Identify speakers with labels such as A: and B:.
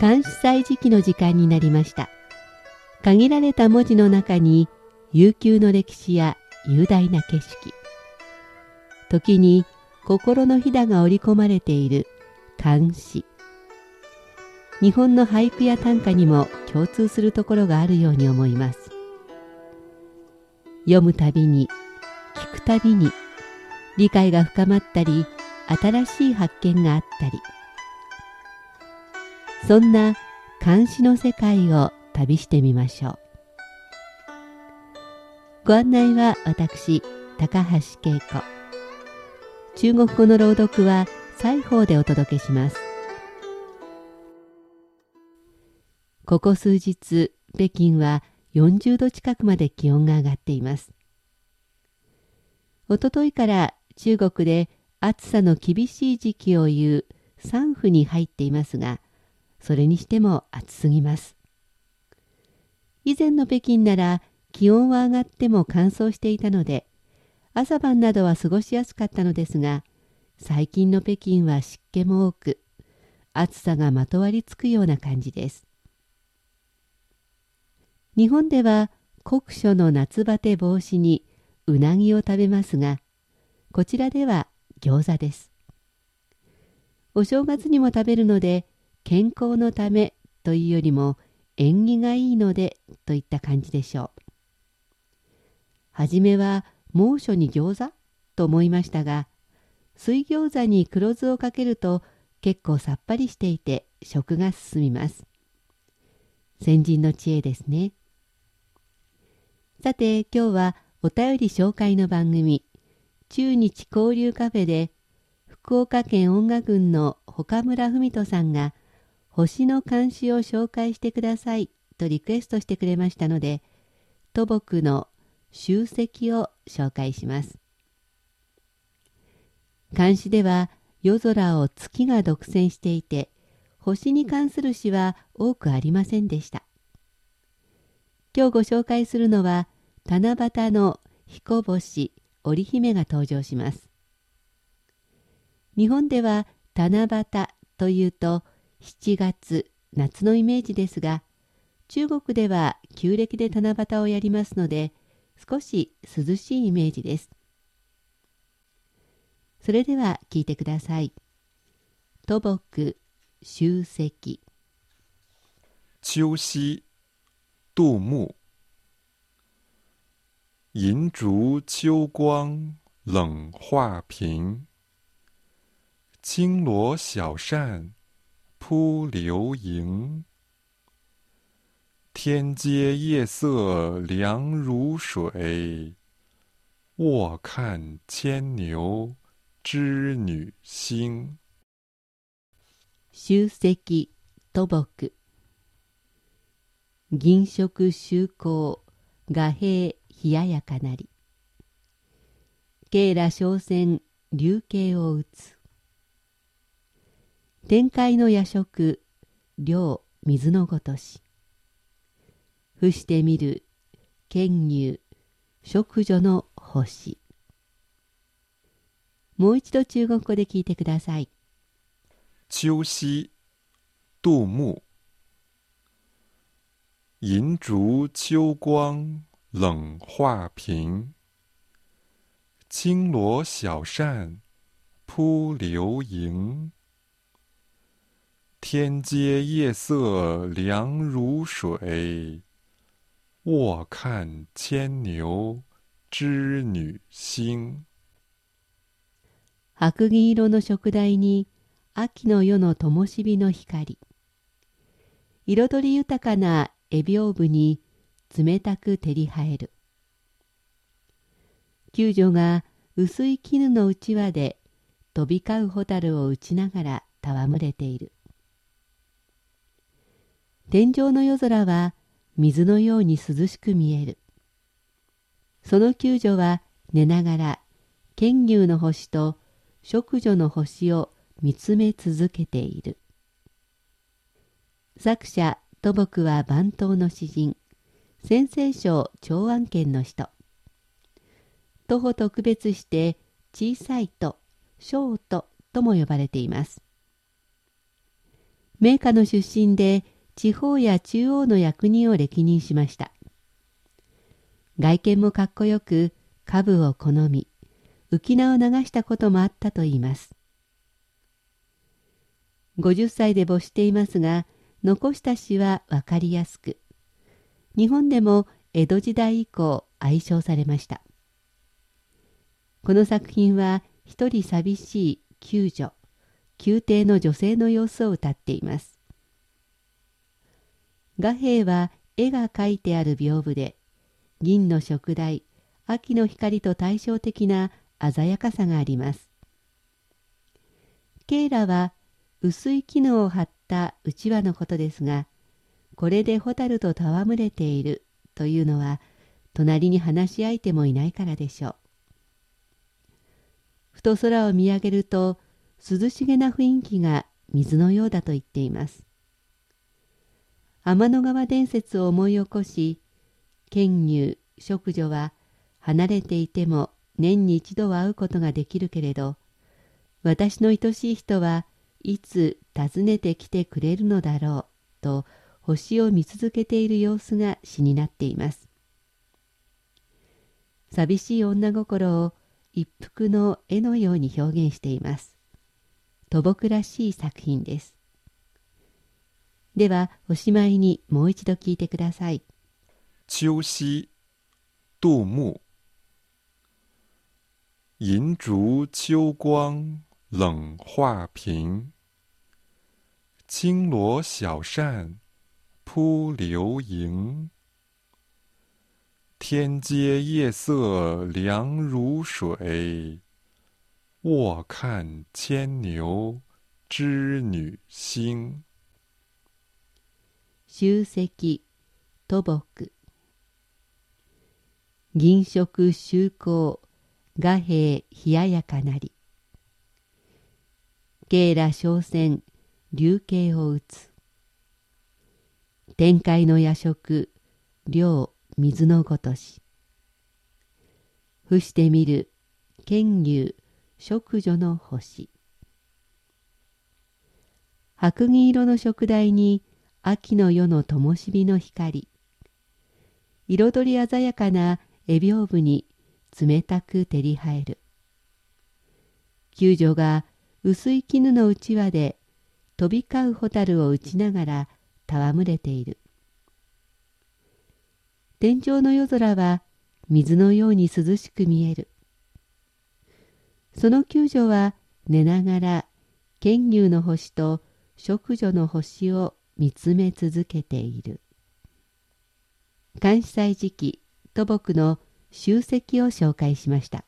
A: 監視祭時期の時間になりました。限られた文字の中に悠久の歴史や雄大な景色。時に心のひだが織り込まれている漢詩日本の俳句や短歌にも共通するところがあるように思います。読むたびに聞くたびに理解が深まったり新しい発見があったり。そんな漢詩の世界を旅してみましょう。ご案内は私高橋恵子。中国語の朗読は西方でお届けします。ここ数日北京は40度近くまで気温が上がっています。おとといから中国で暑さの厳しい時期を言う3府に入っていますがそれにしても暑すぎます。以前の北京なら気温は上がっても乾燥していたので朝晩などは過ごしやすかったのですが最近の北京は湿気も多く暑さがまとわりつくような感じです。日本では酷暑の夏バテ防止にうなぎを食べますがこちらでは餃子です。お正月にも食べるので健康のためというよりも縁起がいいのでといった感じでしょう。はじめは猛暑に餃子と思いましたが水餃子に黒酢をかけると結構さっぱりしていて食が進みます。先人の知恵ですね。さて今日はお便り紹介の番組中日交流カフェで福岡県音楽郡の岡村文人さんが星の監視を紹介してくださいとリクエストしてくれましたので土木の集積を紹介します。監視では夜空を月が独占していて星に関する詩は多くありませんでした。今日ご紹介するのは七夕の彦星織姫が登場します。日本では七夕というと7月夏のイメージですが中国では旧暦で七夕をやりますので少し涼しいイメージです。それでは聞いてください。土木集積。
B: 秋夕杜牧银烛秋光冷画屏，轻罗小扇。扑流萤，天阶夜色凉如水。卧看牵牛织女星。
A: 集積土木銀色周光画兵冷ややかなり慶羅商船流慶を打つ天界の夜食量水のごとし。伏してみる剣乳食女の星。もう一度中国語で聞いてください。
B: 秋夕杜牧银烛秋光冷画屏，轻罗小扇扑流萤。天阶夜色凉如水，卧看牵牛织女星。
A: 白銀色の食台に秋の夜の灯火の光。彩り豊かな絵屏風に冷たく照り生える。救助が薄い絹のうちわで飛び交う蛍を打ちながら戯れている。天井の夜空は水のように涼しく見える。その救助は寝ながら剣牛の星と食女の星を見つめ続けている。作者土木は番頭の詩人、先生省長安県の人。徒歩と区別して小さいと小ととも呼ばれています。名家の出身で地方や中央の役人を歴任しました。外見もかっこよく、株を好み、浮名を流したこともあったといいます。50歳で没していますが、残した詩はわかりやすく、日本でも江戸時代以降愛称されました。この作品は一人寂しい救助、宮廷の女性の様子を歌っています。画兵は絵が描いてある屏風で、銀の食台、秋の光と対照的な鮮やかさがあります。ケイラは薄い絹を張ったうちわのことですが、これでホタルと戯れているというのは、隣に話し相手もいないからでしょう。ふと空を見上げると、涼しげな雰囲気が水のようだと言っています。天の川伝説を思い起こし、剣乳、食女は離れていても年に一度は会うことができるけれど、私の愛しい人はいつ訪ねてきてくれるのだろうと星を見続けている様子が詩になっています。寂しい女心を一幅の絵のように表現しています。土木らしい作品です。ではおしまいにもう一度聞いてください。
B: 秋夕杜牧银烛秋光冷画屏，轻罗小扇扑流萤。天阶夜色凉如水，卧看牵牛织女星。
A: 集積土木。銀色周光画兵冷ややかなり。慶羅商船流刑を打つ。天界の夜食量水のごとし。伏してみる剣牛食女の星。白銀色の食台に秋の夜の灯火の光。彩り鮮やかな絵屏風に冷たく照り生える。救助が薄い絹のうちわで飛び交う蛍を打ちながら戯れている。天井の夜空は水のように涼しく見える。その救助は寝ながら剣牛の星と食女の星を見つめ続けている。監視祭時期土木の集積を紹介しました。